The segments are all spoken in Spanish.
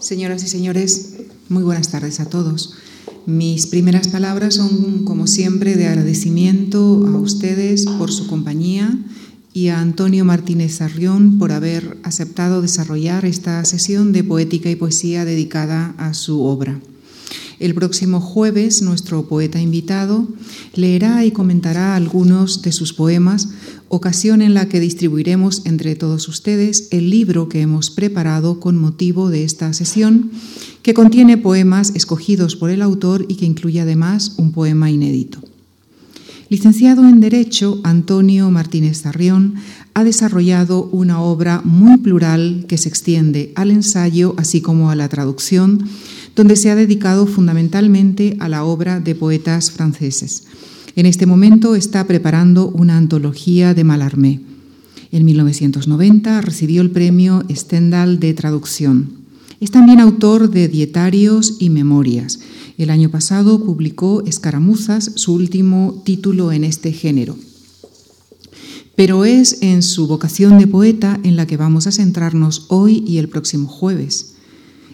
Señoras y señores, muy buenas tardes a todos. Mis primeras palabras son, como siempre, de agradecimiento a ustedes por su compañía y a Antonio Martínez Arrión por haber aceptado desarrollar esta sesión de poética y poesía dedicada a su obra. El próximo jueves nuestro poeta invitado leerá y comentará algunos de sus poemas, ocasión en la que distribuiremos entre todos ustedes el libro que hemos preparado con motivo de esta sesión, que contiene poemas escogidos por el autor y que incluye además un poema inédito. Licenciado en Derecho, Antonio Martínez Zarrión ha desarrollado una obra muy plural que se extiende al ensayo así como a la traducción, donde se ha dedicado fundamentalmente a la obra de poetas franceses. En este momento está preparando una antología de Mallarmé. En 1990 recibió el premio Stendhal de traducción. Es también autor de dietarios y memorias el año pasado publicó Escaramuzas, su último título en este género. Pero es en su vocación de poeta en la que vamos a centrarnos hoy y el próximo jueves.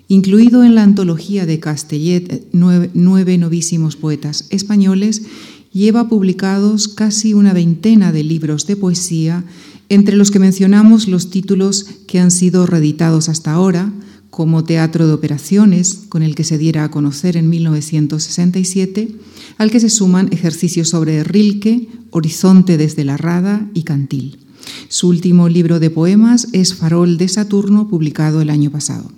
Incluido en la antología de Castellet, nueve, novísimos poetas españoles, lleva publicados casi una veintena de libros de poesía, entre los que mencionamos los títulos que han sido reeditados hasta ahora, como teatro de operaciones, con el que se diera a conocer en 1967, al que se suman ejercicios sobre Rilke, Horizonte desde la Rada y Cantil. Su último libro de poemas es Farol de Saturno, publicado el año pasado.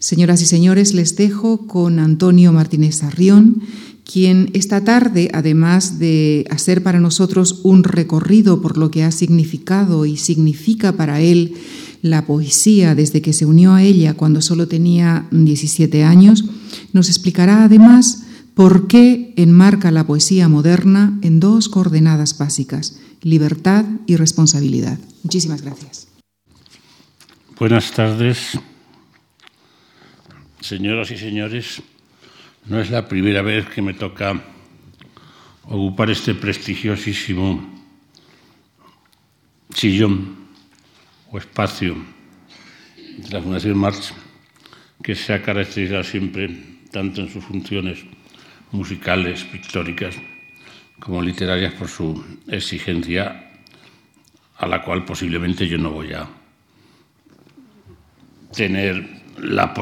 Señoras y señores, les dejo con Antonio Martínez Arrión, quien esta tarde, además de hacer para nosotros un recorrido por lo que ha significado y significa para él la poesía desde que se unió a ella cuando solo tenía 17 años, nos explicará además por qué enmarca la poesía moderna en dos coordenadas básicas, libertad y responsabilidad. Muchísimas gracias. Buenas tardes, señoras y señores. No es la primera vez que me toca ocupar este prestigiosísimo sillón o espacio de la Fundación March, que se ha caracterizado siempre, tanto en sus funciones musicales, pictóricas, como literarias, por su exigencia, a la cual posiblemente yo no voy a tener la,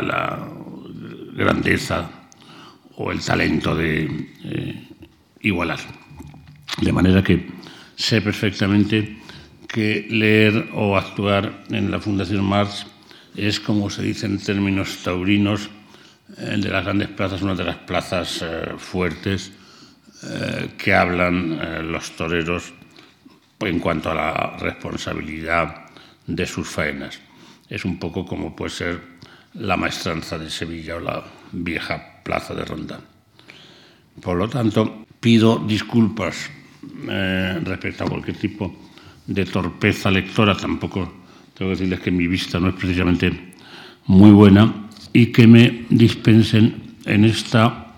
la grandeza o el talento de eh, igualar. De manera que sé perfectamente que leer o actuar en la Fundación Marx es, como se dice en términos taurinos, el de las grandes plazas, una de las plazas eh, fuertes eh, que hablan eh, los toreros en cuanto a la responsabilidad de sus faenas. Es un poco como puede ser la maestranza de Sevilla o la vieja plaza de Ronda. Por lo tanto, pido disculpas respecto a cualquier tipo de torpeza lectora, tampoco tengo que decirles que mi vista no es precisamente muy buena, y que me dispensen en, esta,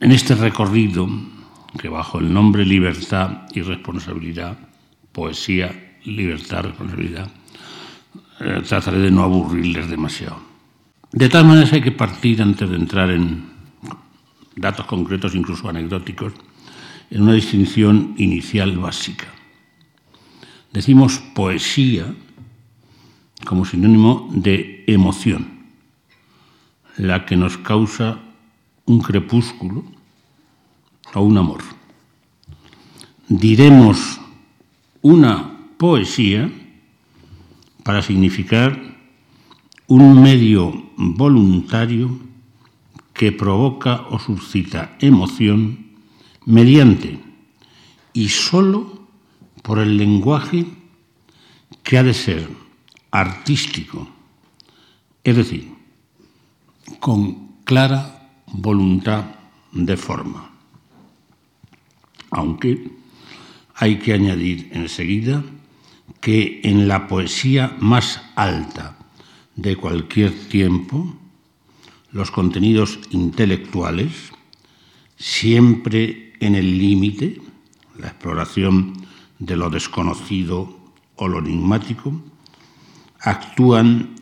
en este recorrido que bajo el nombre libertad y responsabilidad, poesía, libertad, responsabilidad, eh, trataré de no aburrirles demasiado. De tal manera hay que partir antes de entrar en datos concretos, incluso anecdóticos, en una distinción inicial básica. Decimos poesía como sinónimo de emoción, la que nos causa un crepúsculo o un amor. Diremos una poesía para significar un medio voluntario que provoca o suscita emoción mediante y sólo por el lenguaje que ha de ser artístico, es decir, con clara voluntad de forma. Aunque hay que añadir enseguida que en la poesía más alta de cualquier tiempo, los contenidos intelectuales, siempre en el límite, la exploración de lo desconocido o lo enigmático, actúan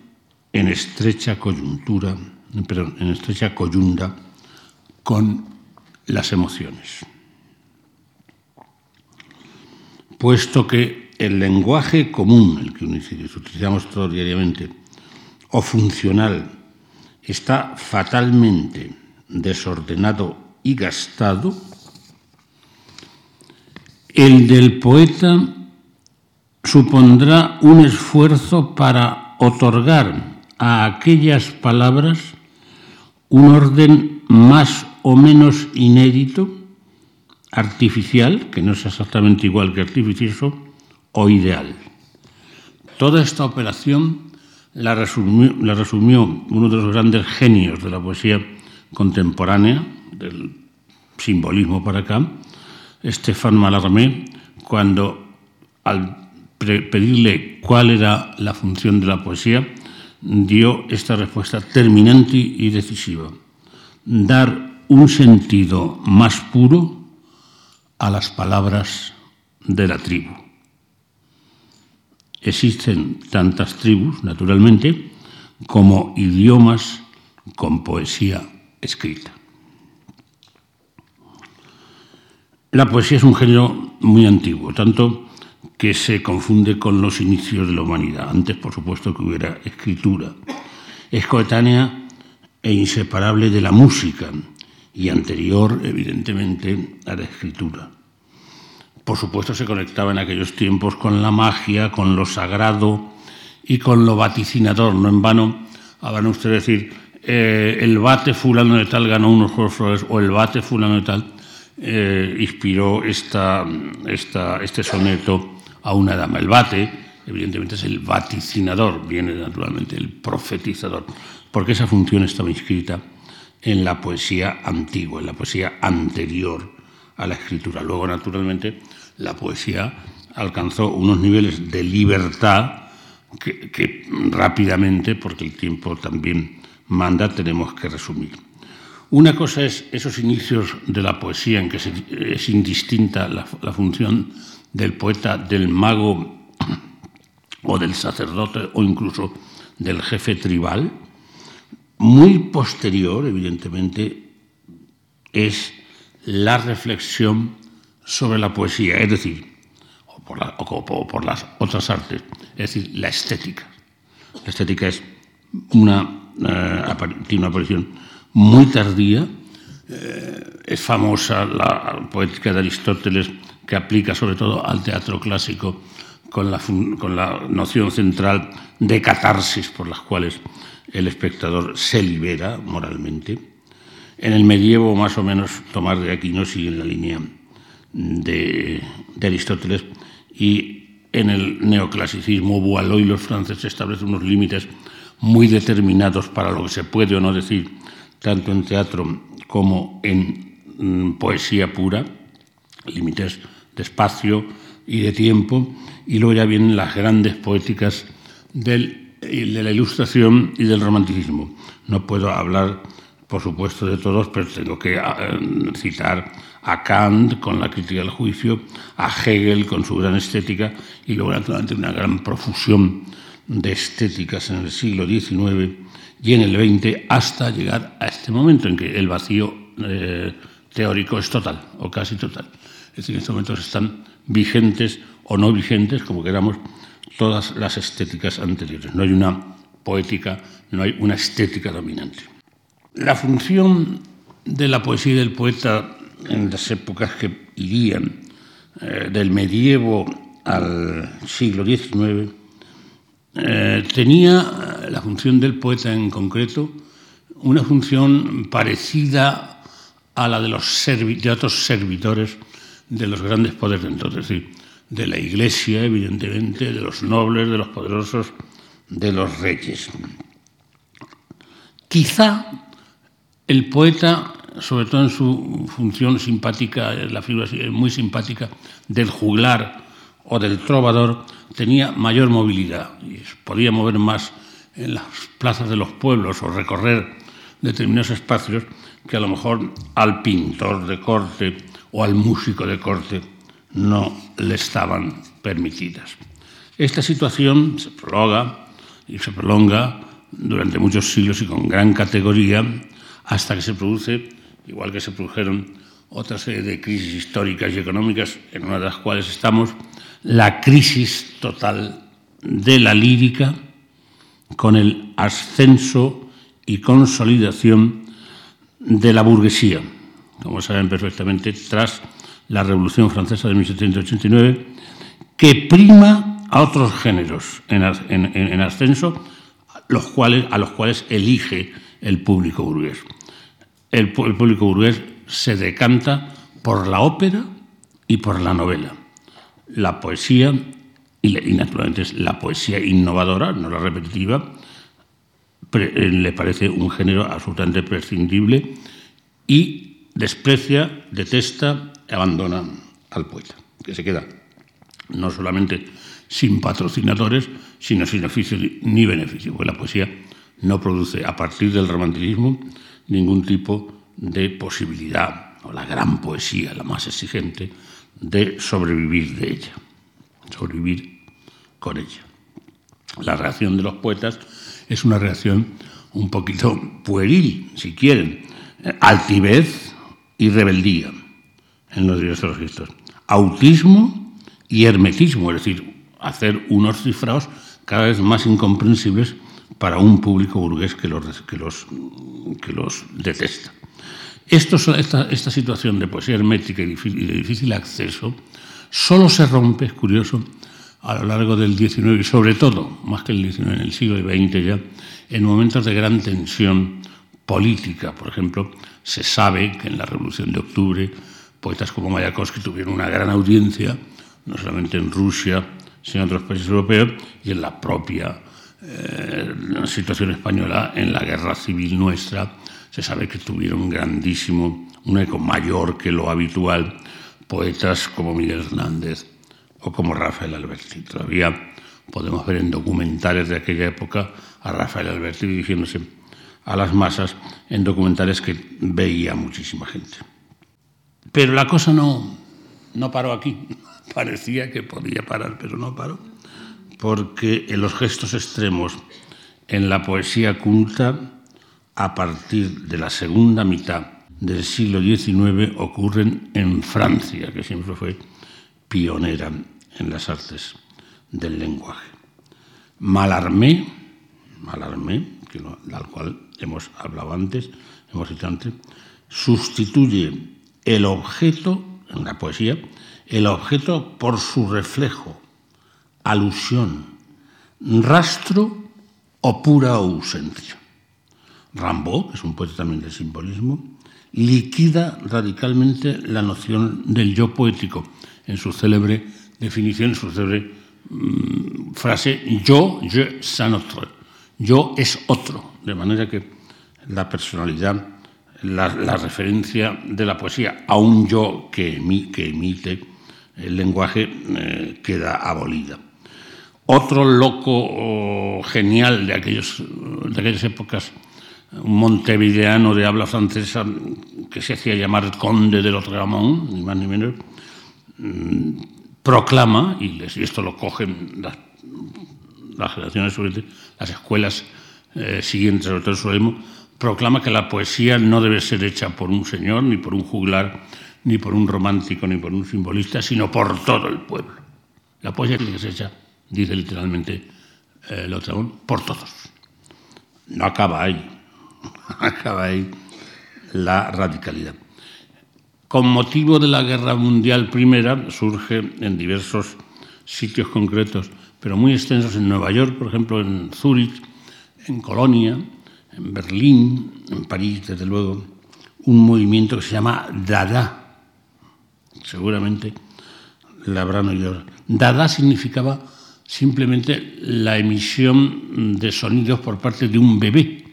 en estrecha coyuntura, en estrecha coyunda con las emociones. Puesto que el lenguaje común, el que utilizamos todos diariamente, o funcional, está fatalmente desordenado y gastado, el del poeta supondrá un esfuerzo para otorgar a aquellas palabras un orden más o menos inédito, artificial, que no es exactamente igual que artificioso, o ideal. Toda esta operación la resumió, uno de los grandes genios de la poesía contemporánea, del simbolismo para acá, Stéphane Mallarmé, cuando al pedirle cuál era la función de la poesía, dio esta respuesta terminante y decisiva. Dar un sentido más puro a las palabras de la tribu. Existen tantas tribus, naturalmente, como idiomas con poesía escrita. La poesía es un género muy antiguo, tanto que se confunde con los inicios de la humanidad. Antes, por supuesto, que hubiera escritura. Es coetánea e inseparable de la música y anterior, evidentemente, a la escritura. Por supuesto, se conectaba en aquellos tiempos con la magia, con lo sagrado y con lo vaticinador. No en vano, van ustedes decir, eh, el bate fulano de tal ganó unos Juegos o el bate fulano de tal eh, inspiró esta, esta, este soneto a una dama. El bate, evidentemente, es el vaticinador, viene naturalmente el profetizador, porque esa función estaba inscrita en la poesía antigua, en la poesía anterior a la escritura. Luego, naturalmente, la poesía alcanzó unos niveles de libertad que, rápidamente, porque el tiempo también manda, tenemos que resumir. Una cosa es esos inicios de la poesía en que es indistinta la, función del poeta, del mago o del sacerdote o incluso del jefe tribal. Muy posterior, evidentemente, es la reflexión sobre la poesía, es decir, o por, las otras artes, es decir, la estética. La estética es una, eh, tiene una aparición muy tardía. Eh, es famosa la poética de Aristóteles que aplica sobre todo al teatro clásico con la, con la noción central de catarsis por las cuales el espectador se libera moralmente. En el medievo, más o menos, Tomás de Aquino sigue en la línea de, Aristóteles y en el neoclasicismo Boileau y los franceses establecen unos límites muy determinados para lo que se puede o no decir tanto en teatro como en mm, poesía pura, límites de espacio y de tiempo, y luego ya vienen las grandes poéticas del, de la ilustración y del romanticismo. No puedo hablar, por supuesto, de todos, pero tengo que ah, citar a Kant con la crítica del juicio, a Hegel con su gran estética, y luego, naturalmente, una gran profusión de estéticas en el siglo XIX y en el 20 hasta llegar a este momento en que el vacío eh, teórico es total o casi total. Es decir, en estos momentos están vigentes o no vigentes, como queramos, todas las estéticas anteriores. No hay una poética, no hay una estética dominante. La función de la poesía y del poeta en las épocas que irían eh, del medievo al siglo XIX eh, tenía la función del poeta en concreto una función parecida a la de, los de otros servidores de los grandes poderes de entonces, es decir, de la iglesia, evidentemente, de los nobles, de los poderosos, de los reyes. Quizá el poeta, sobre todo en su función simpática, la figura muy simpática del juglar o del trovador, tenía mayor movilidad y podía mover más en las plazas de los pueblos o recorrer determinados espacios que a lo mejor al pintor de corte o al músico de corte no le estaban permitidas. Esta situación se prolonga y se prolonga durante muchos siglos y con gran categoría, hasta que se produce, igual que se produjeron otra serie de crisis históricas y económicas, en una de las cuales estamos, la crisis total de la lírica, con el ascenso y consolidación de la burguesía, como saben perfectamente, tras la Revolución Francesa de 1789, que prima a otros géneros en, ascenso, a los cuales elige el público burgués. El, el público burgués se decanta por la ópera y por la novela. La poesía, y, naturalmente es la poesía innovadora, no la repetitiva, eh, le parece un género absolutamente prescindible y desprecia, detesta, abandona al poeta, que se queda no solamente sin patrocinadores, sino sin oficio ni beneficio, porque la poesía no produce a partir del romanticismo ningún tipo de posibilidad, o la gran poesía, la más exigente, de sobrevivir de ella, sobrevivir con ella. La reacción de los poetas es una reacción un poquito pueril, si quieren, altivez y rebeldía en los diversos registros, autismo y hermetismo, es decir, hacer unos cifrados cada vez más incomprensibles para un público burgués que los, que los, que los detesta. Esta, situación de poesía hermética y, de difícil acceso solo se rompe, es curioso, a lo largo del XIX y sobre todo, más que el XIX, en el siglo XX ya, en momentos de gran tensión política. Por ejemplo, se sabe que en la Revolución de Octubre poetas como Mayakovsky tuvieron una gran audiencia, no solamente en Rusia, sino en otros países europeos y en la propia eh, situación española, en la guerra civil nuestra, se sabe que tuvieron grandísimo, un eco mayor que lo habitual, poetas como Miguel Hernández o como Rafael Alberti. Todavía podemos ver en documentales de aquella época a Rafael Alberti dirigiéndose a las masas en documentales que veía muchísima gente. Pero la cosa no, no paró aquí. Parecía que podía parar, pero no paró. Porque en los gestos extremos en la poesía culta a partir de la segunda mitad del siglo XIX ocurren en Francia, que siempre fue pionera en las artes del lenguaje. Malarmé, Malarmé, que al cual hemos hablado antes, hemos dicho antes, sustituye el objeto, en la poesía, el objeto por su reflejo, alusión, rastro o pura ausencia. Rambaud, que es un poeta también del simbolismo, liquida radicalmente la noción del yo poético en su célebre definición, en su célebre mm, frase yo, je, un autre. Yo es otro, de manera que la personalidad, la, referencia de la poesía a un yo que, que emite el lenguaje eh, queda abolida. Otro loco oh, genial de, aquellas épocas un montevideano de habla francesa que se hacía llamar conde de Lotramont, ni más ni menos, mm, proclama, y, esto lo cogen las, generaciones las escuelas eh, siguientes, sobre todo el proclama que la poesía no debe ser hecha por un señor, ni por un juglar, ni por un romántico, ni por un simbolista, sino por todo el pueblo. La poesía tiene que ser hecha, dice literalmente eh, por todos. No acaba ahí acaba ahí la radicalidad. Con motivo de la Guerra Mundial Primera surge en diversos sitios concretos, pero muy extensos en Nueva York, por ejemplo, en Zúrich, en Colonia, en Berlín, en París, desde luego, un movimiento que se llama Dada. Seguramente la habrán oído. Dada significaba simplemente la emisión de sonidos por parte de un bebé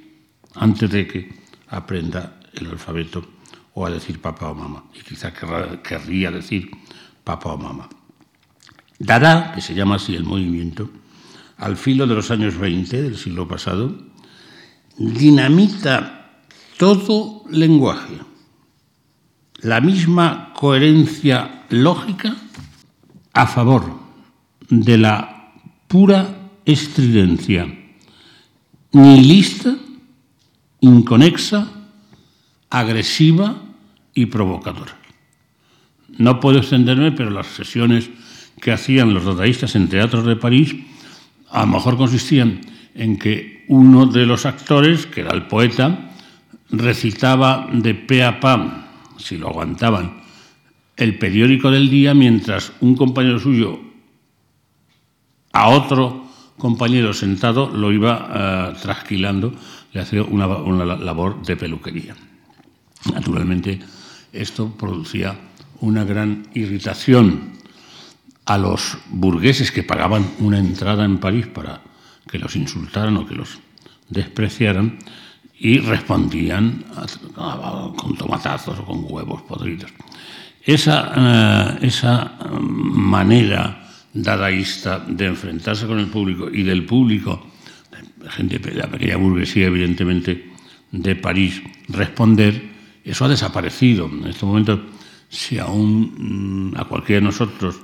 antes de que aprenda el alfabeto o a decir papá o mamá. Y quizá querría decir papá o mamá. Dada, que se llama así el movimiento, al filo de los años 20 del siglo pasado, dinamita todo lenguaje. La misma coherencia lógica a favor de la pura estridencia nihilista, inconexa, agresiva y provocadora. No puedo extenderme, pero las sesiones que hacían los dadaístas en teatros de París a lo mejor consistían en que uno de los actores, que era el poeta, recitaba de pe a pa, si lo aguantaban, el periódico del día mientras un compañero suyo a otro compañero sentado lo iba eh, trasquilando, le hacía una, labor de peluquería. Naturalmente, esto producía una gran irritación a los burgueses que pagaban una entrada en París para que los insultaran o que los despreciaran y respondían con tomatazos o con huevos podridos. Esa, eh, esa manera dadaísta de enfrentarse con el público y del público, gente de la pequeña burguesía evidentemente de París, responder, eso ha desaparecido. En este momento, si aún mm, a cualquiera de nosotros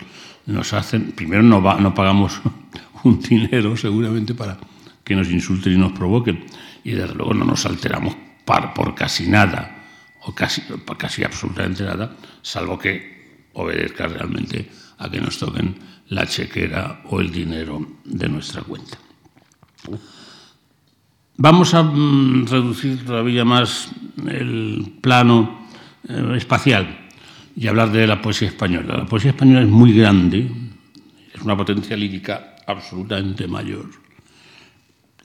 nos hacen, primero no, no pagamos un dinero seguramente para que nos insulten y nos provoquen, y desde luego no nos alteramos por casi nada, o casi absolutamente nada, salvo que obedezca realmente a que nos toquen la chequera o el dinero de nuestra cuenta. Vamos a mm, reducir todavía más el plano eh, espacial y hablar de la poesía española. La poesía española es muy grande, es una potencia lírica absolutamente mayor.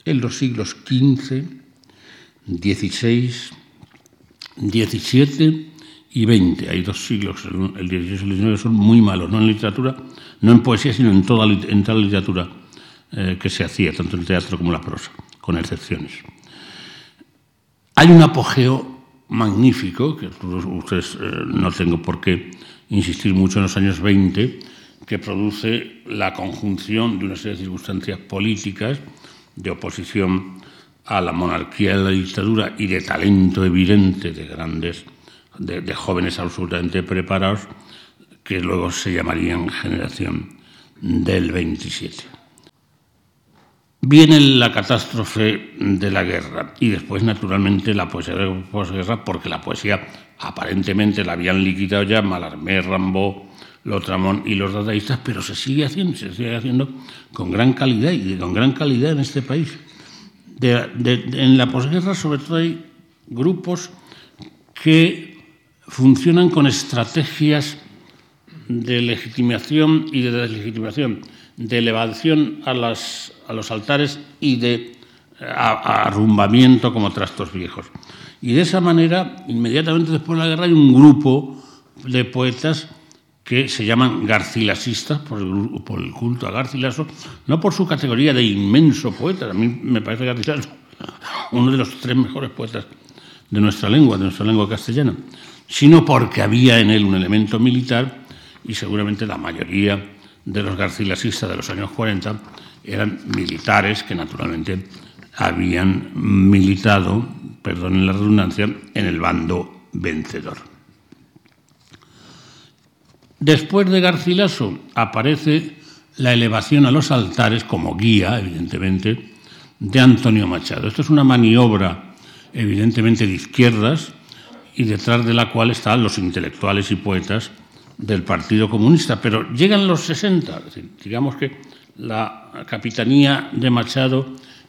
En los siglos XV, XVI, XVII y XX, hay dos siglos, el XVI y el XIX son muy malos, no en literatura, no en poesía, sino en toda, la literatura eh, que se hacía, tanto en el teatro como en la prosa, con excepciones. Hay un apogeo magnífico, que ustedes eh, no tengo por qué insistir mucho en los años 20, que produce la conjunción de una serie de circunstancias políticas de oposición a la monarquía y a la dictadura y de talento evidente de grandes, de jóvenes absolutamente preparados, que luego se llamarían generación del 27. Viene la catástrofe de la guerra y después, naturalmente, la poesía de posguerra, porque la poesía aparentemente la habían liquidado ya Malarmé, Rambo, Lotramón y los dadaístas, pero se sigue haciendo, se sigue haciendo con gran calidad y con gran calidad en este país. en la posguerra, sobre todo, hay grupos que funcionan con estrategias de legitimación y de deslegitimación de elevación a, los altares y de arrumbamiento como trastos viejos. Y de esa manera, inmediatamente después de la guerra, hay un grupo de poetas que se llaman garcilasistas por el, por el culto a Garcilaso, no por su categoría de inmenso poeta, a mí me parece Garcilaso uno de los tres mejores poetas de nuestra lengua, de nuestra lengua castellana, sino porque había en él un elemento militar y seguramente la mayoría de los garcilasistas de los años 40 eran militares que naturalmente habían militado, perdonen la redundancia, en el bando vencedor. Después de Garcilaso aparece la elevación a los altares como guía, evidentemente, de Antonio Machado. Esto es una maniobra, evidentemente, de izquierdas y detrás de la cual están los intelectuales y poetas del Partido Comunista, pero llegan los 60, digamos que la capitanía de Machado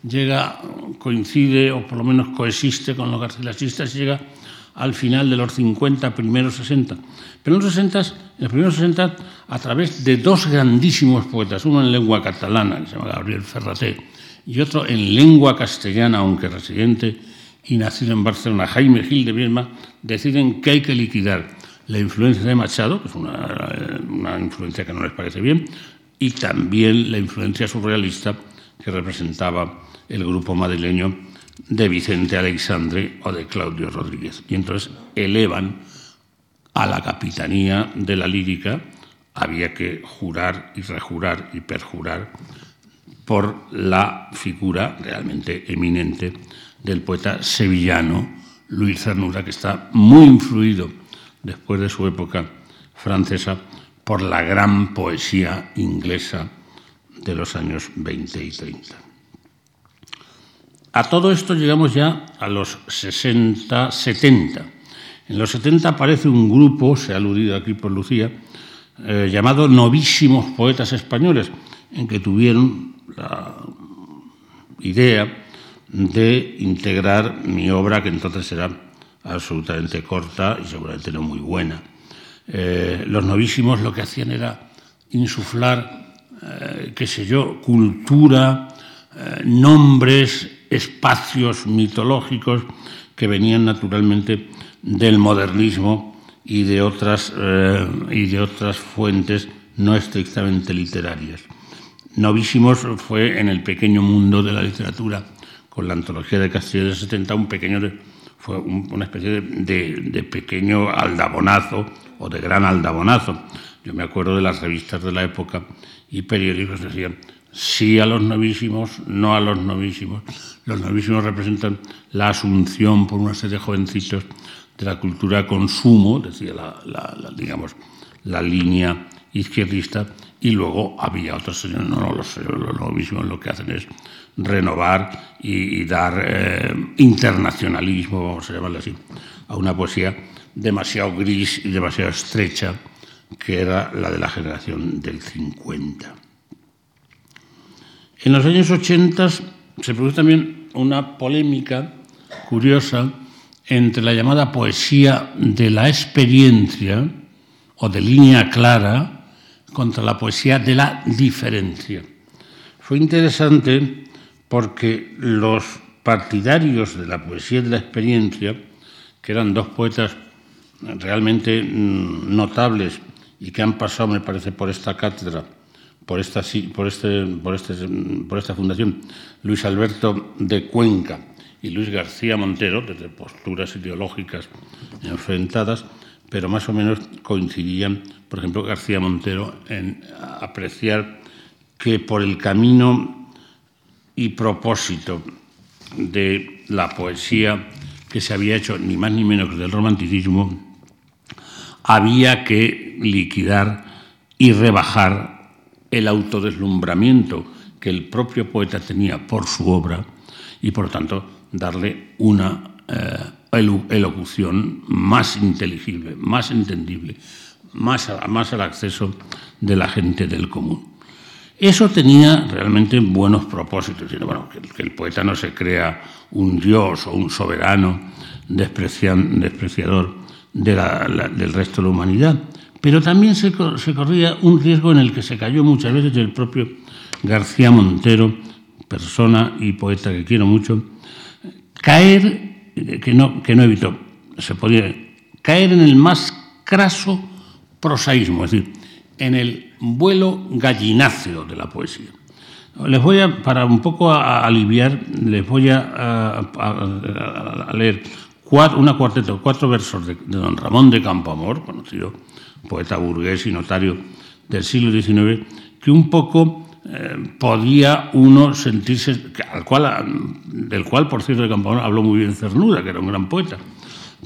llega, coincide o por lo menos coexiste con los garcilasistas y llega al final de los 50, primeros 60. Pero en los 60, en los primeros 60, a través de dos grandísimos poetas, uno en lengua catalana, que se llama Gabriel Ferraté, y otro en lengua castellana, aunque residente y nacido en Barcelona, Jaime Gil de Viedma, deciden que hay que liquidar la influencia de Machado, que es una, influencia que no les parece bien, y también la influencia surrealista que representaba el grupo madrileño de Vicente Alexandre o de Claudio Rodríguez. Y entonces elevan a la capitanía de la lírica, había que jurar y rejurar y perjurar por la figura realmente eminente del poeta sevillano Luis Cernura, que está muy influido después de su época francesa, por la gran poesía inglesa de los años 20 y 30. A todo esto llegamos ya a los 60, 70. En los 70 aparece un grupo, se ha aludido aquí por Lucía, eh, llamado Novísimos Poetas Españoles, en que tuvieron la idea de integrar mi obra, que entonces era absolutamente corta y seguramente no muy buena. Eh, los novísimos lo que hacían era insuflar, eh, qué sé yo, cultura, nombres, espacios mitológicos que venían naturalmente del modernismo y de otras, eh, y de otras fuentes no estrictamente literarias. Novísimos fue en el pequeño mundo de la literatura, con la antología de Castillo de 70, un pequeño fue una especie de, pequeño aldabonazo o de gran aldabonazo. Yo me acuerdo de las revistas de la época y periódicos que decían sí a los novísimos, no a los novísimos. Los novísimos representan la asunción por una serie de jovencitos de la cultura consumo, decía la, digamos, la línea izquierdista, y luego había otros señores, no, no los, los novísimos lo que hacen es renovar y, dar eh, internacionalismo, vamos a llamarlo así, a una poesía demasiado gris y demasiado estrecha, que era la de la generación del 50. En los años 80 se produce también una polémica curiosa entre la llamada poesía de la experiencia o de línea clara contra la poesía de la diferencia. Fue interesante porque los partidarios de la poesía de la experiencia, que eran dos poetas realmente mm, notables y que han pasado, me parece, por esta cátedra, por esta, por este, por este, por esta fundación, Luis Alberto de Cuenca y Luis García Montero, desde posturas ideológicas enfrentadas, pero más o menos coincidían, por ejemplo, García Montero en apreciar que por el camino y propósito de la poesía que se había hecho ni más ni menos que del romanticismo, había que liquidar y rebajar el autodeslumbramiento que el propio poeta tenía por su obra y por tanto darle una eh, elocución más inteligible, más entendible, más, más al acceso de la gente del común. Eso tenía realmente buenos propósitos, bueno, que, el poeta no se crea un dios o un soberano despreciador del resto de la humanidad, pero también se, corría un riesgo en el que se cayó muchas veces el propio García Montero, persona y poeta que quiero mucho, caer, que no, que no evitó, se podía caer en el más craso prosaísmo, es decir, en el vuelo gallináceo de la poesía. Les voy a, para un poco aliviar, les voy a, leer una cuarteta, cuatro versos de, de, don Ramón de Campoamor, conocido poeta burgués y notario del siglo XIX, que un poco eh, podía uno sentirse, al cual, del cual, por cierto, de Campoamor habló muy bien Cernuda, que era un gran poeta,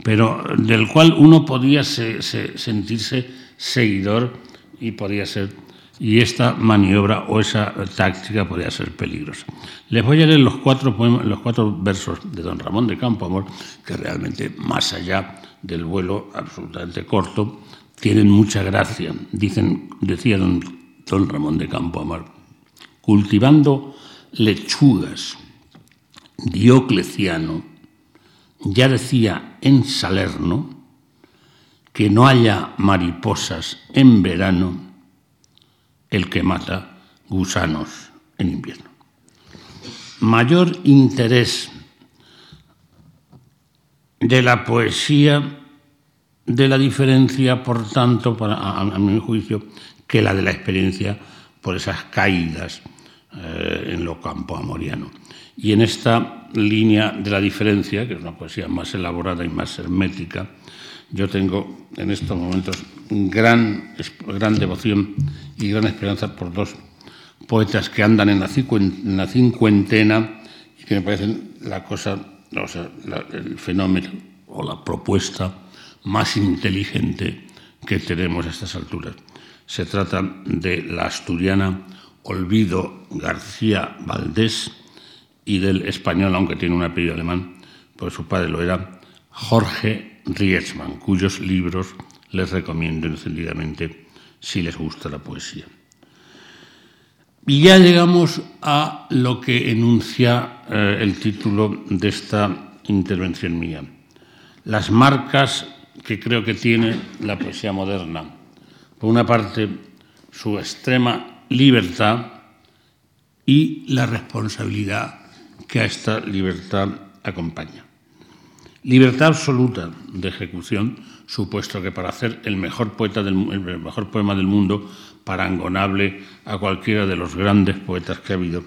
pero del cual uno podía sentirse seguidor y podía ser y esta maniobra o esa táctica podía ser peligrosa. Les voy a leer los cuatro, los cuatro versos de don Ramón de Campoamor, que realmente, más allá del vuelo absolutamente corto, tienen mucha gracia. Dicen, decía don, don Ramón de Campoamor, cultivando lechugas, Diocleciano ya decía en Salerno que no haya mariposas en verano el que mata gusanos en invierno. Mayor interés de la poesía de la diferencia, por tanto, a, mi juicio, que la de la experiencia por esas caídas eh, en lo campo amoriano. Y en esta línea de la diferencia, que es una poesía más elaborada y más hermética, yo tengo en estos momentos gran, gran devoción y gran esperanza por dos poetas que andan en la, cincuentena y que me parecen la cosa, o sea, el fenómeno o la propuesta más inteligente que tenemos a estas alturas. Se trata de la asturiana Olvido García Valdés y del español, aunque tiene un apellido alemán, pues su padre lo era, Jorge Rietzmann, cuyos libros les recomiendo encendidamente si les gusta la poesía. Y ya llegamos a lo que enuncia eh, el título de esta intervención mía. Las marcas que creo que tiene la poesía moderna. Por una parte, su extrema libertad y la responsabilidad que a esta libertad acompaña. Libertad absoluta de ejecución, supuesto que para hacer el mejor, poeta del, el mejor poema del mundo, parangonable a cualquiera de los grandes poetas que ha habido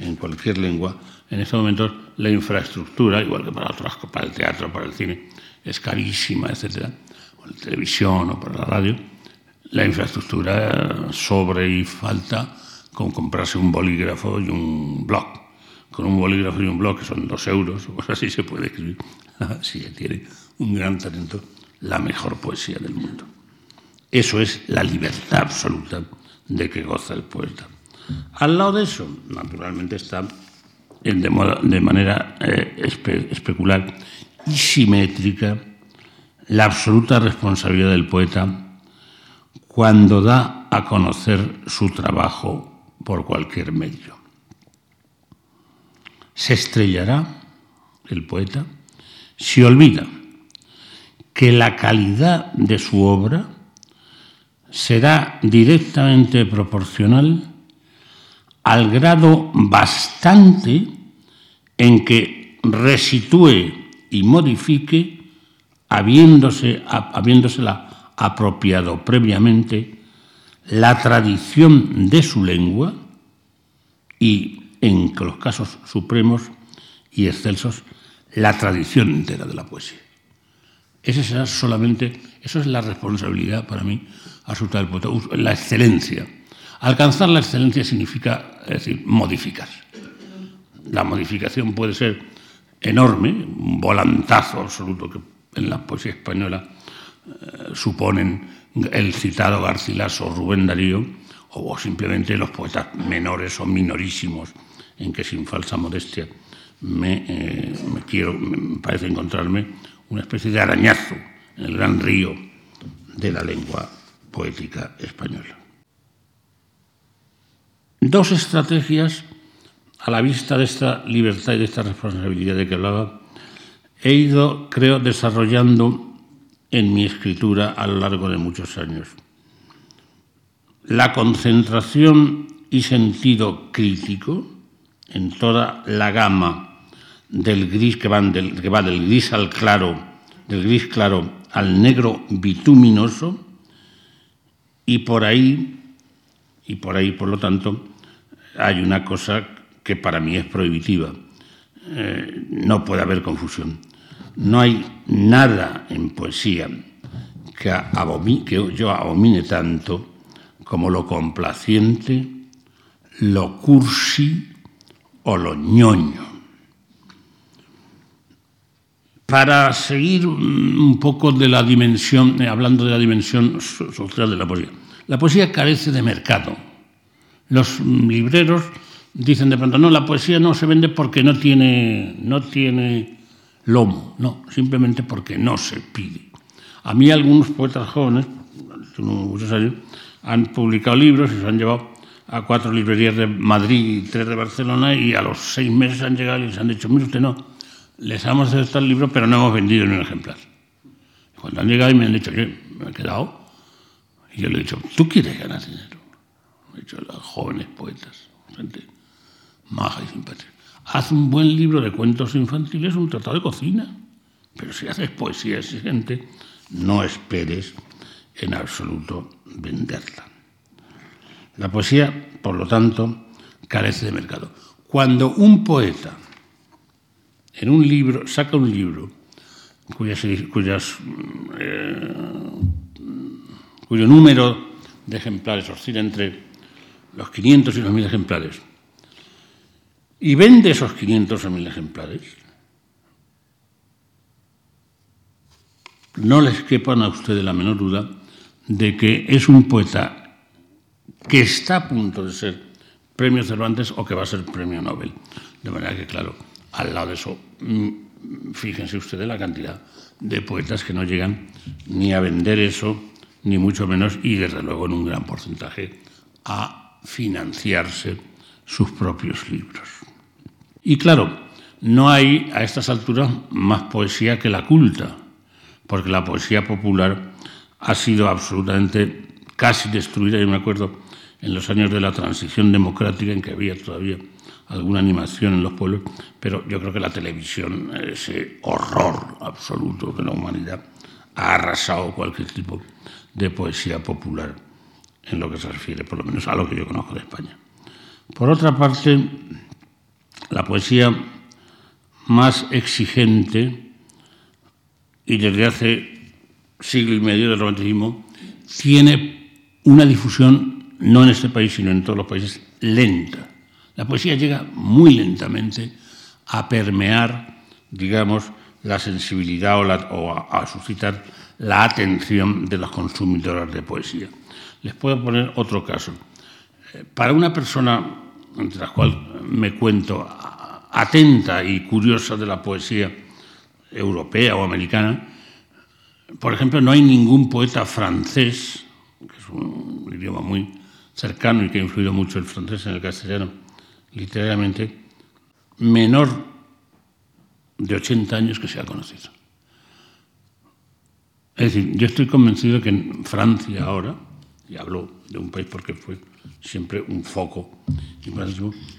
en cualquier lengua, en estos momentos la infraestructura, igual que para, otras, para el teatro, para el cine, es carísima, etcétera, o la televisión o para la radio, la infraestructura sobre y falta con comprarse un bolígrafo y un blog. Con un bolígrafo y un blog, que son dos euros, o así se puede escribir. Así tiene un gran talento, la mejor poesía del mundo. Eso es la libertad absoluta de que goza el poeta. Al lado de eso, naturalmente, está de, manera eh, especular y simétrica la absoluta responsabilidad del poeta cuando da a conocer su trabajo por cualquier medio. Se estrellará el poeta si olvida que la calidad de su obra será directamente proporcional al grado bastante en que resitúe y modifique, habiéndose, habiéndosela apropiado previamente, la tradición de su lengua y, en los casos supremos y excelsos, la tradición entera de la poesía. Esa será solamente, eso es la responsabilidad para mí absoluta del poeta, la excelencia. Alcanzar la excelencia significa, es decir, modificar. La modificación puede ser enorme, un volantazo absoluto que en la poesía española eh, suponen el citado Garcilaso, Rubén Darío, o simplemente los poetas menores o minorísimos, en que sin falsa modestia me, eh, quiero, me parece encontrarme una especie de arañazo en el gran río de la lengua poética española. Dos estrategias a la vista de esta libertad y de esta responsabilidad de que hablaba, he ido, creo, desarrollando en mi escritura a lo largo de muchos años. La concentración y sentido crítico en toda la gama del gris que, del, que va del gris al claro, del gris claro al negro bituminoso, y por ahí, y por ahí, por lo tanto, hay una cosa que para mí es prohibitiva. Eh, no puede haber confusión. No hay nada en poesía que, que yo abomine tanto como lo complaciente, lo cursi o lo ñoño. Para seguir un poco de la dimensión, eh, hablando de la dimensión social de la poesía, la poesía carece de mercado. Los libreros dicen de pronto, no, la poesía no se vende porque no tiene, no tiene lomo, no, simplemente porque no se pide. A mí algunos poetas jóvenes, muchos años, han publicado libros y se han llevado a cuatro librerías de Madrid y tres de Barcelona y a los seis meses han llegado y les han dicho, mire usted no, les hemos aceptado el libro pero no hemos vendido ni un ejemplar. Cuando han llegado y me han dicho, ¿qué? Me he quedado. Y yo le he dicho, ¿tú quieres ganar dinero? he dicho, los jóvenes poetas, gente maja y simpática. Haz un buen libro de cuentos infantiles, un tratado de cocina. Pero si haces poesía exigente, no esperes en absoluto venderla. La poesía, por lo tanto, carece de mercado. Cuando un poeta en un libro saca un libro eh, cuyo número de ejemplares oscila entre los 500 y los 1000 ejemplares, y vende esos 500 o 1000 ejemplares, no les quepan a ustedes la menor duda de que es un poeta que está a punto de ser premio Cervantes o que va a ser premio Nobel. De manera que, claro, al lado de eso, mm, fíjense ustedes la cantidad de poetas que no llegan ni a vender eso, ni mucho menos, y desde luego en un gran porcentaje, a financiarse sus propios libros. Y claro, no hay a estas alturas más poesía que la culta, porque la poesía popular ha sido absolutamente casi destruida, yo me acuerdo en los años de la transición democrática en que había todavía alguna animación en los pueblos, pero yo creo que la televisión, ese horror absoluto de la humanidad, ha arrasado cualquier tipo de poesía popular en lo que se refiere, por lo menos a lo que yo conozco de España. Por otra parte, la poesía más exigente y desde hace siglo y medio del romanticismo tiene una difusión, no en este país, sino en todos los países, lenta. La poesía llega muy lentamente a permear, digamos, la sensibilidad o, a, suscitar la atención de las consumidoras de poesía. Les puedo poner otro caso. Eh, para una persona, entre la cual me cuento, atenta y curiosa de la poesía europea o americana, por ejemplo, no hay ningún poeta francés, que es un idioma muy cercano y que ha influido mucho el francés en el castellano literariamente, menor de 80 años que se ha conocido. Es decir, yo estoy convencido que en Francia ahora, y hablo de un país porque fue siempre un foco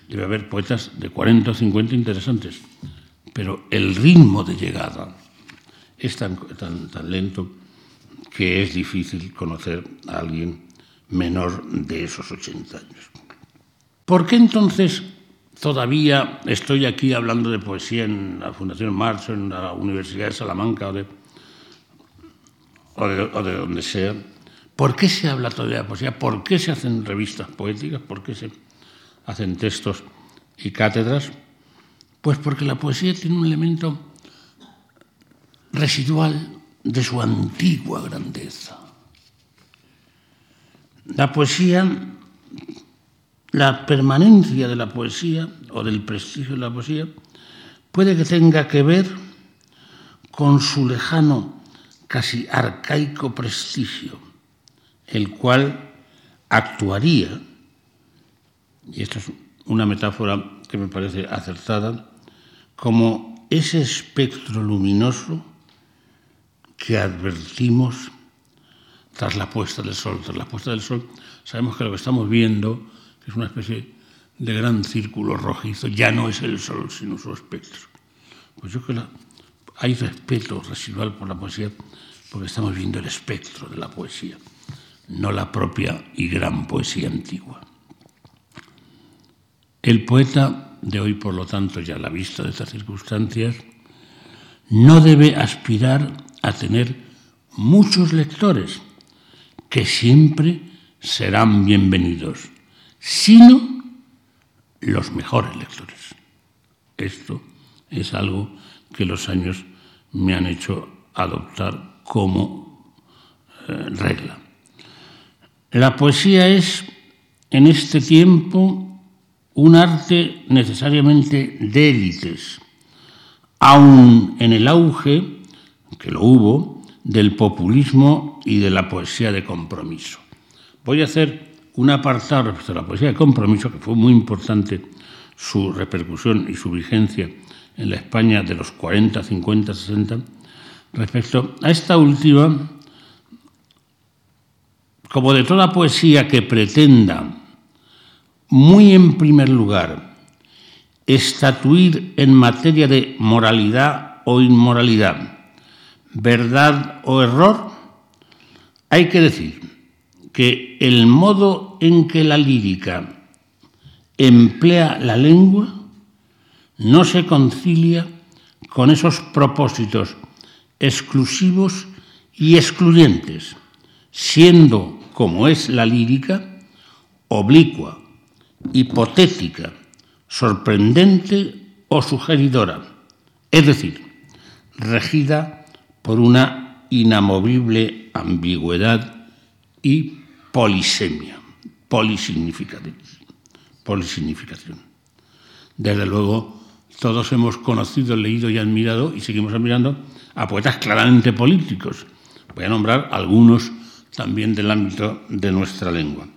debe haber poetas de 40 o 50 interesantes, pero el ritmo de llegada es tan, tan, tan lento que es difícil conocer a alguien menor de esos 80 años. ¿Por qué entonces todavía estoy aquí hablando de poesía en la Fundación Marx, en la Universidad de Salamanca o de, o de donde sea? ¿Por qué se habla todavía de poesía? ¿Por qué se hacen revistas poéticas? ¿Por qué se hacen textos y cátedras? Pues porque la poesía tiene un elemento residual de su antigua grandeza. La poesía, la permanencia de la poesía o del prestigio de la poesía puede que tenga que ver con su lejano, casi arcaico prestigio el cual actuaría, y esto es una metáfora que me parece acertada, como ese espectro luminoso que advertimos tras la puesta del sol. Tras la puesta del sol sabemos que lo que estamos viendo es una especie de gran círculo rojizo, ya no es el sol, sino su espectro. Pues yo creo que hay respeto residual por la poesía porque estamos viendo el espectro de la poesía no la propia y gran poesía antigua. El poeta de hoy, por lo tanto, ya a la vista de estas circunstancias, no debe aspirar a tener muchos lectores, que siempre serán bienvenidos, sino los mejores lectores. Esto es algo que los años me han hecho adoptar como eh, regla. La poesía es, en este tiempo, un arte necesariamente de élites, aun en el auge, que lo hubo, del populismo y de la poesía de compromiso. Voy a hacer un apartado respecto a la poesía de compromiso, que fue muy importante su repercusión y su vigencia en la España de los 40, 50, 60, respecto a esta última como de toda poesía que pretenda, muy en primer lugar, estatuir en materia de moralidad o inmoralidad, verdad o error, hay que decir que el modo en que la lírica emplea la lengua no se concilia con esos propósitos exclusivos y excluyentes, siendo como es la lírica, oblicua, hipotética, sorprendente o sugeridora, es decir, regida por una inamovible ambigüedad y polisemia, polisignificativa. polisignificación. Desde luego, todos hemos conocido, leído y admirado, y seguimos admirando, a poetas claramente políticos. Voy a nombrar algunos también del ámbito de nuestra lengua.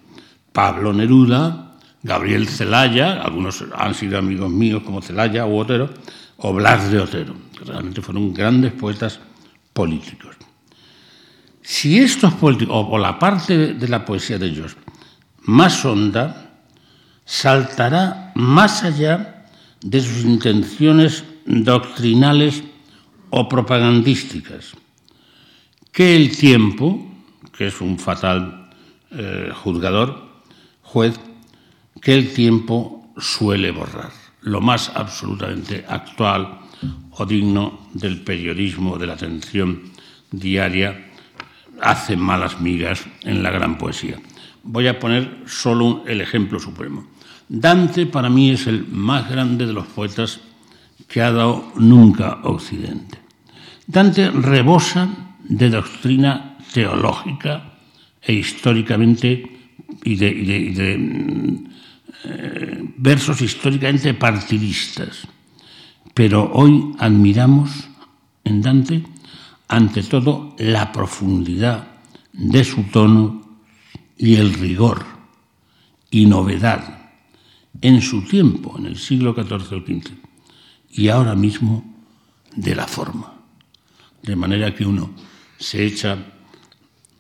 Pablo Neruda, Gabriel Celaya, algunos han sido amigos míos como Celaya u Otero, o Blas de Otero, que realmente fueron grandes poetas políticos. Si estos políticos, o la parte de la poesía de ellos, más honda, saltará más allá de sus intenciones doctrinales o propagandísticas, que el tiempo, que es un fatal eh, juzgador, juez, que el tiempo suele borrar, lo más absolutamente actual o digno del periodismo, de la atención diaria, hace malas migas en la gran poesía. Voy a poner solo el ejemplo supremo. Dante para mí es el más grande de los poetas que ha dado nunca Occidente. Dante rebosa de doctrina teológica e históricamente y de, mm, eh, versos históricamente partidistas. Pero hoy admiramos en Dante, ante todo, la profundidad de su tono y el rigor y novedad en su tiempo, en el siglo XIV o XV, y ahora mismo de la forma. De manera que uno se echa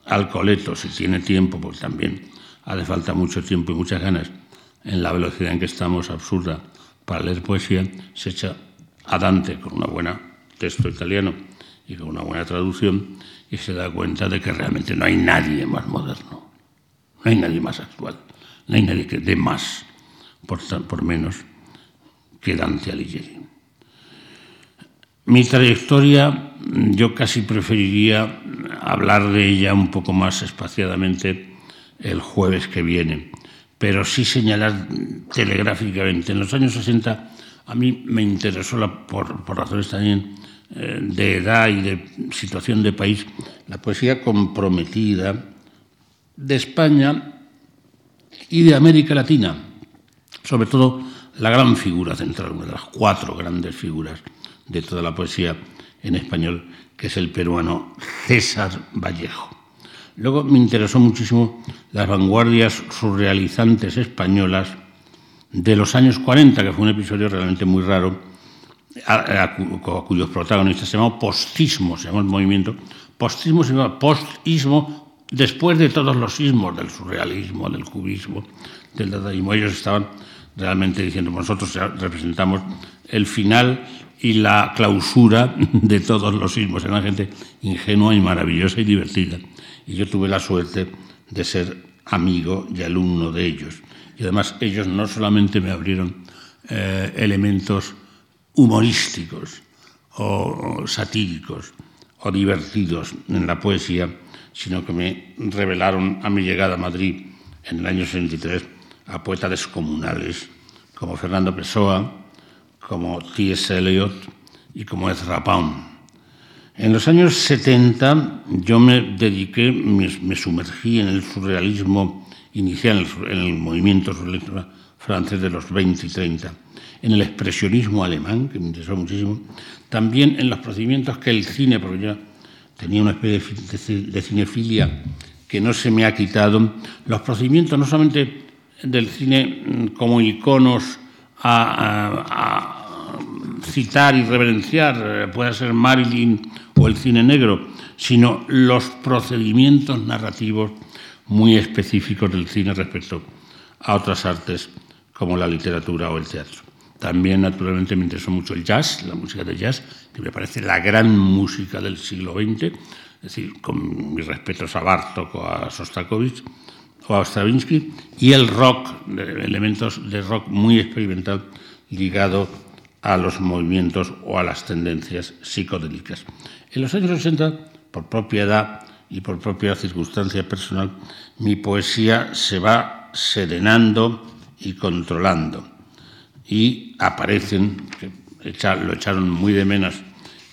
al coleto si tiene tiempo, porque también hace falta mucho tiempo y muchas ganas en la velocidad en que estamos absurda para leer poesía, se echa a Dante con una buena texto italiano y con una buena traducción y se da cuenta de que realmente no hay nadie más moderno, no hay nadie más actual, no hay nadie que dé más por, por menos que Dante Alighieri. Mi trayectoria, yo casi preferiría hablar de ella un poco más espaciadamente el jueves que viene, pero sí señalar telegráficamente. En los años 60 a mí me interesó, por, razones también eh, de edad y de situación de país, la poesía comprometida de España y de América Latina, sobre todo la gran figura central, una de las cuatro grandes figuras de toda la poesía en español, que es el peruano César Vallejo. Luego me interesó muchísimo las vanguardias surrealizantes españolas de los años 40, que fue un episodio realmente muy raro, a, cuyos protagonistas se llamó postismo, se llamó el movimiento. Postismo se llama postismo después de todos los sismos del surrealismo, del cubismo, del dadaísmo. Ellos estaban realmente diciendo, nosotros representamos el final y la clausura de todos los sismos. Era gente ingenua y maravillosa y divertida. Y yo tuve la suerte de ser amigo y alumno de ellos. Además ellos no solamente me abrieron eh, elementos humorísticos o, satíricos o divertidos en la poesía, sino que me revelaron a mi llegada a Madrid en el año 63 a poetas descomunales como Fernando Pessoa, como T.S. Eliot y como Ezra Pound. En los años 70 yo me dediqué, me, sumergí en el surrealismo inicial, en el movimiento francés de los 20 y 30, en el expresionismo alemán, que me interesó muchísimo, también en los procedimientos que el cine, porque yo tenía una especie de cinefilia que no se me ha quitado, los procedimientos no solamente del cine como iconos a citar y reverenciar, eh, pueda ser Marilyn o el cine negro, sino los procedimientos narrativos muy específicos del cine respecto a otras artes como la literatura o el teatro. También, naturalmente, me interesó mucho el jazz, la música de jazz, que me parece la gran música del siglo XX, es decir, con mis respetos a Bartok o a Sostakovich o a Stravinsky, y el rock, elementos de rock muy experimental ligado a los movimientos o a las tendencias psicodélicas. En los años 60, por propia edad y por propia circunstancia personal, mi poesía se va serenando y controlando. Y aparecen, lo echaron muy de menos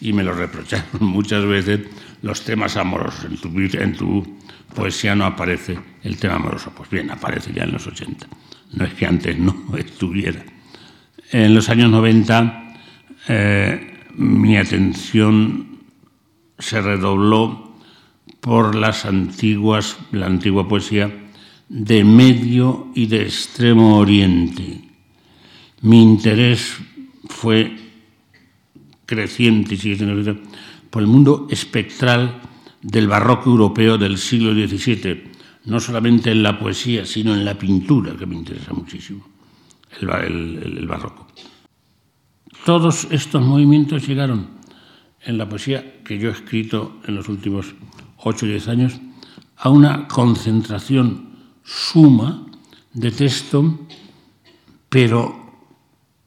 y me lo reprocharon muchas veces, los temas amorosos. En tu, poesía no aparece el tema amoroso. Pues bien, aparece ya en los 80. no es que antes no estuviera. En los años 90 eh, mi atención se redobló por las antiguas, la antigua poesía de Medio y de Extremo Oriente. Mi interés fue creciente y sigue siendo por el mundo espectral del barroco europeo del siglo XVII, no solamente en la poesía, sino en la pintura, que me interesa muchísimo, el, barroco. Todos estos movimientos llegaron en la poesía que yo he escrito en los últimos 8 o 10 años a una concentración suma de texto, pero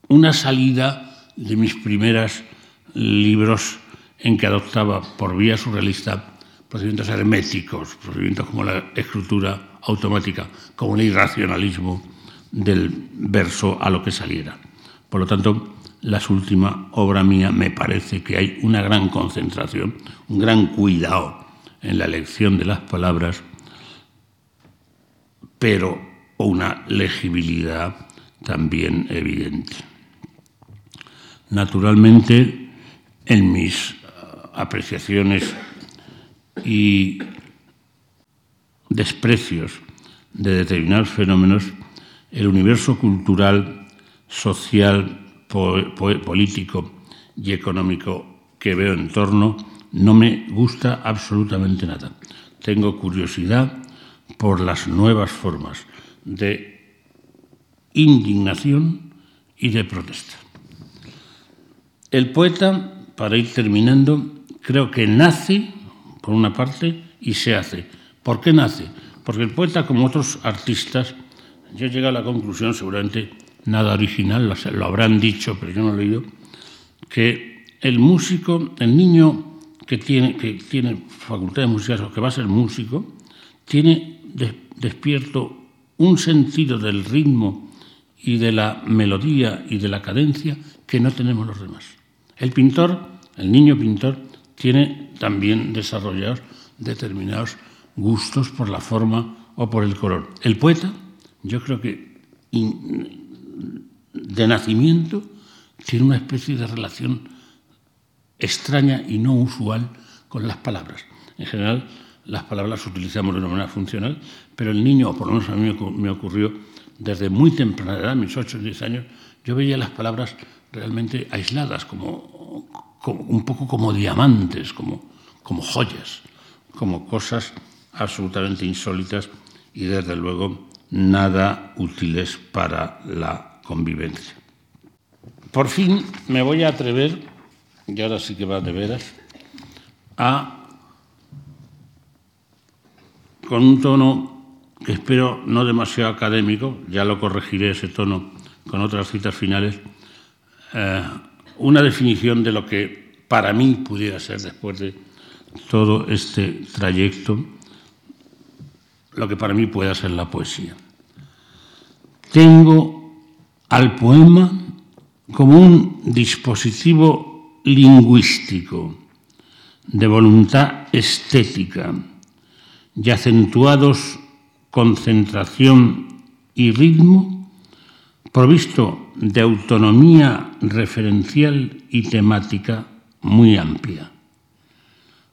una salida de mis primeros libros en que adoptaba por vía surrealista procedimientos herméticos, procedimientos como la escritura automática, como el irracionalismo del verso a lo que saliera. Por lo tanto, la última obra mía me parece que hay una gran concentración, un gran cuidado en la elección de las palabras, pero una legibilidad también evidente. Naturalmente, en mis apreciaciones y desprecios de determinados fenómenos, el universo cultural, social, político y económico que veo en torno no me gusta absolutamente nada. Tengo curiosidad por las nuevas formas de indignación y de protesta. El poeta, para ir terminando, creo que nace por una parte, y se hace. ¿Por qué nace? Porque el poeta, como otros artistas, yo llego a la conclusión, seguramente nada original, lo habrán dicho, pero yo no lo he leído, que el músico, el niño que tiene, que tiene facultades musicales o que va a ser músico, tiene despierto un sentido del ritmo y de la melodía y de la cadencia que no tenemos los demás. El pintor, el niño pintor, tiene también desarrollados determinados gustos por la forma o por el color. El poeta, yo creo que de nacimiento tiene una especie de relación extraña y no usual con las palabras. En general, las palabras utilizamos de una manera funcional, pero el niño, o por lo menos a mí me ocurrió desde muy temprana edad, mis 8 o 10 años, yo veía las palabras realmente aisladas, como un poco como diamantes, como, como joyas, como cosas absolutamente insólitas y desde luego nada útiles para la convivencia. Por fin me voy a atrever, y ahora sí que va de veras, a, con un tono que espero no demasiado académico, ya lo corregiré ese tono con otras citas finales, eh, una definición de lo que para mí pudiera ser, después de todo este trayecto, lo que para mí pueda ser la poesía. Tengo al poema como un dispositivo lingüístico de voluntad estética y acentuados concentración y ritmo provisto de autonomía referencial y temática muy amplia.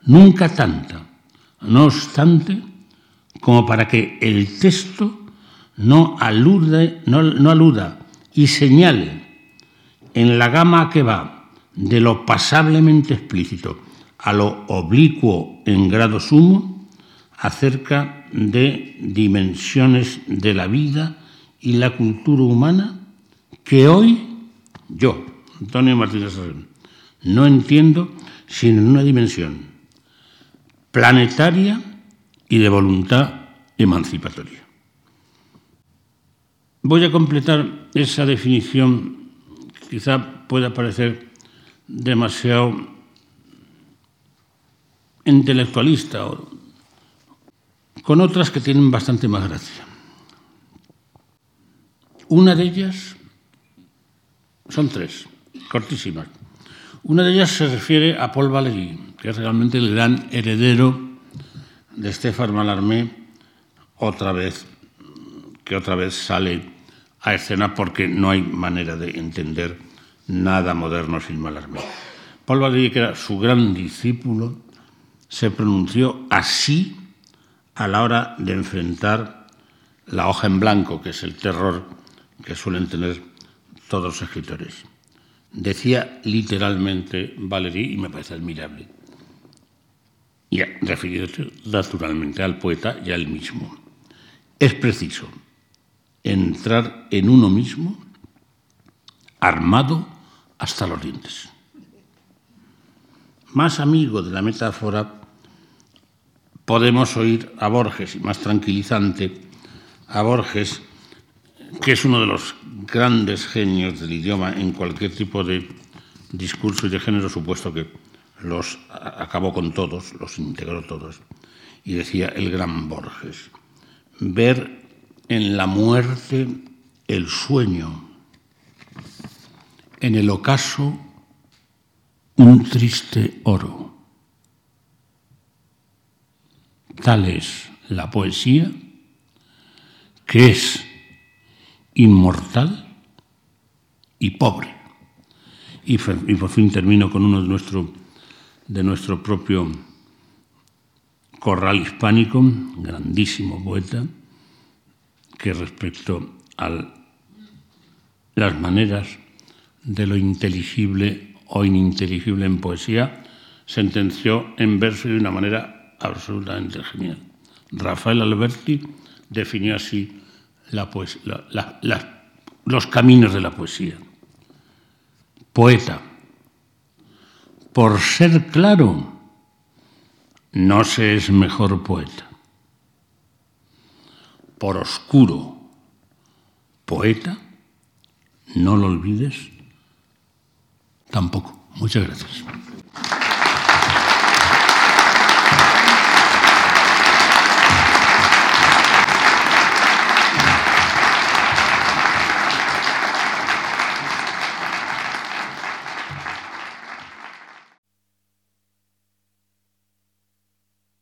Nunca tanta, no obstante, como para que el texto no, alude, no, no aluda y señale en la gama que va de lo pasablemente explícito a lo oblicuo en grado sumo acerca de dimensiones de la vida y la cultura humana que hoy yo, Antonio Martínez Sarrón, no entiendo sino en una dimensión planetaria y de voluntad emancipatoria. Voy a completar esa definición, quizá pueda parecer demasiado intelectualista, con otras que tienen bastante más gracia. Una de ellas, son tres, cortísimas. Una de ellas se refiere a Paul Valéry, que es realmente el gran heredero de Stéphane Mallarmé, otra vez, que otra vez sale a escena porque no hay manera de entender nada moderno sin Malarmé. Paul Valéry, que era su gran discípulo, se pronunció así a la hora de enfrentar la hoja en blanco, que es el terror que suelen tener todos los escritores. Decía literalmente Valéry, y me parece admirable, y refiriéndose naturalmente al poeta y al mismo. Es preciso entrar en uno mismo armado hasta los dientes. Más amigo de la metáfora podemos oír a Borges, y más tranquilizante, a Borges, que es uno de los grandes genios del idioma en cualquier tipo de discurso y de género, supuesto que los acabó con todos, los integró todos. Y decía el gran Borges, ver en la muerte el sueño, en el ocaso un triste oro. Tal es la poesía que es inmortal y pobre. Y, por fin termino con uno de nuestro, de nuestro propio corral hispánico, grandísimo poeta, que respecto a las maneras de lo inteligible o ininteligible en poesía, sentenció en verso de una manera absolutamente genial. Rafael Alberti definió así los caminos de la poesía. Poeta, por ser claro, no se es mejor poeta por oscuro poeta, no lo olvides tampoco. Muchas gracias.